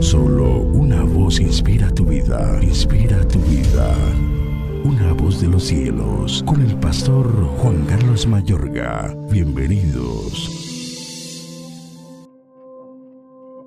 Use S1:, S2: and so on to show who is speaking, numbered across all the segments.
S1: Solo una voz inspira tu vida, inspira tu vida. Una voz de los cielos, con el pastor Juan Carlos Mayorga. Bienvenidos.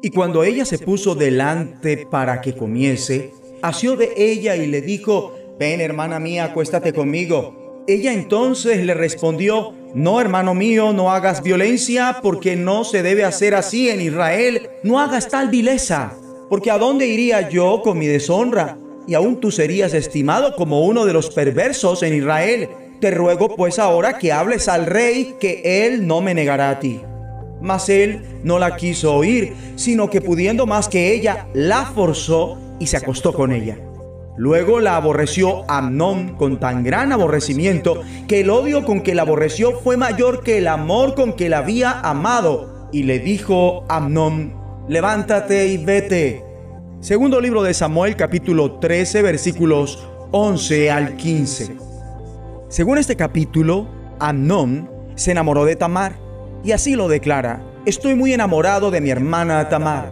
S2: Y cuando ella se puso delante para que comiese, asió de ella y le dijo, ven hermana mía, acuéstate conmigo. Ella entonces le respondió, no hermano mío, no hagas violencia, porque no se debe hacer así en Israel, no hagas tal vileza, porque ¿a dónde iría yo con mi deshonra? Y aún tú serías estimado como uno de los perversos en Israel. Te ruego pues ahora que hables al rey, que él no me negará a ti. Mas él no la quiso oír, sino que pudiendo más que ella, la forzó y se acostó con ella. Luego la aborreció Amnón con tan gran aborrecimiento que el odio con que la aborreció fue mayor que el amor con que la había amado. Y le dijo Amnón, levántate y vete. Segundo libro de Samuel capítulo 13 versículos 11 al 15. Según este capítulo, Amnón se enamoró de Tamar y así lo declara, estoy muy enamorado de mi hermana Tamar.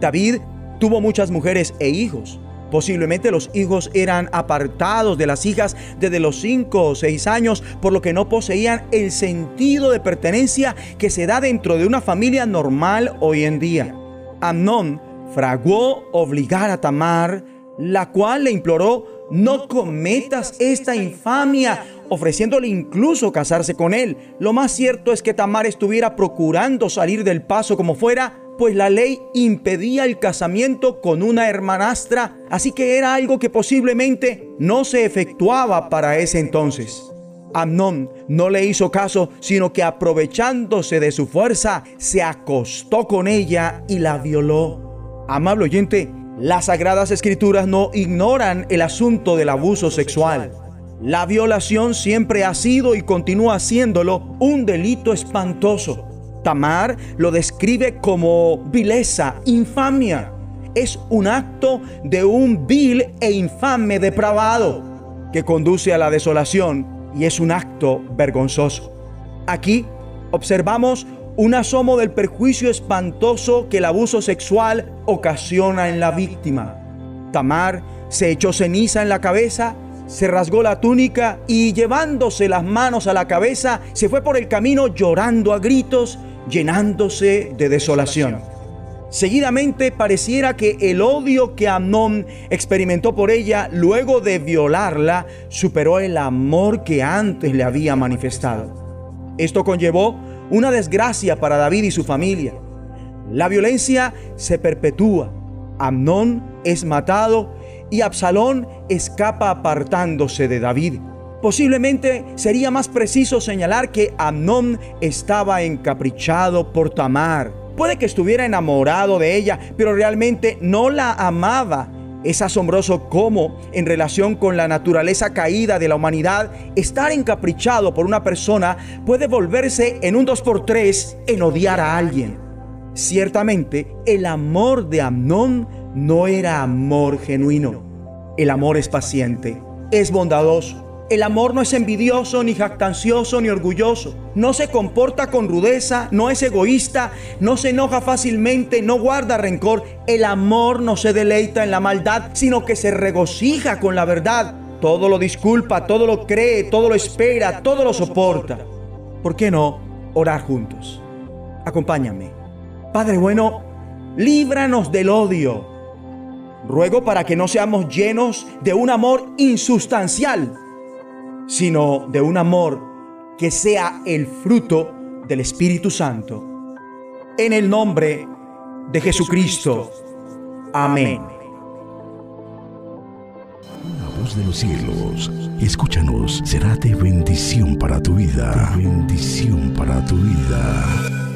S2: David tuvo muchas mujeres e hijos. Posiblemente los hijos eran apartados de las hijas desde los 5 o 6 años, por lo que no poseían el sentido de pertenencia que se da dentro de una familia normal hoy en día. Amnón fraguó obligar a Tamar, la cual le imploró, no cometas esta infamia, ofreciéndole incluso casarse con él. Lo más cierto es que Tamar estuviera procurando salir del paso como fuera, pues la ley impedía el casamiento con una hermanastra, así que era algo que posiblemente no se efectuaba para ese entonces. Amnón no le hizo caso, sino que aprovechándose de su fuerza, se acostó con ella y la violó. Amable oyente, las sagradas escrituras no ignoran el asunto del abuso sexual. La violación siempre ha sido y continúa siéndolo un delito espantoso. Tamar lo describe como vileza, infamia. Es un acto de un vil e infame depravado que conduce a la desolación y es un acto vergonzoso. Aquí observamos un asomo del perjuicio espantoso que el abuso sexual ocasiona en la víctima. Tamar se echó ceniza en la cabeza, se rasgó la túnica y llevándose las manos a la cabeza, se fue por el camino llorando a gritos, llenándose de desolación. Seguidamente pareciera que el odio que Amnón experimentó por ella luego de violarla superó el amor que antes le había manifestado. Esto conllevó una desgracia para David y su familia. La violencia se perpetúa. Amnón es matado y Absalón escapa apartándose de David. Posiblemente sería más preciso señalar que Amnón estaba encaprichado por Tamar. Puede que estuviera enamorado de ella, pero realmente no la amaba. Es asombroso cómo, en relación con la naturaleza caída de la humanidad, estar encaprichado por una persona puede volverse en un 2x3 en odiar a alguien. Ciertamente, el amor de Amnón no era amor genuino. El amor es paciente, es bondadoso. El amor no es envidioso, ni jactancioso, ni orgulloso. No se comporta con rudeza, no es egoísta, no se enoja fácilmente, no guarda rencor. El amor no se deleita en la maldad, sino que se regocija con la verdad. Todo lo disculpa, todo lo cree, todo lo espera, todo lo soporta. ¿Por qué no orar juntos? Acompáñame. Padre bueno, líbranos del odio. Ruego para que no seamos llenos de un amor insustancial sino de un amor que sea el fruto del Espíritu Santo. En el nombre de Jesucristo. Amén.
S1: La voz de los cielos, escúchanos, será de bendición para tu vida. bendición para tu vida.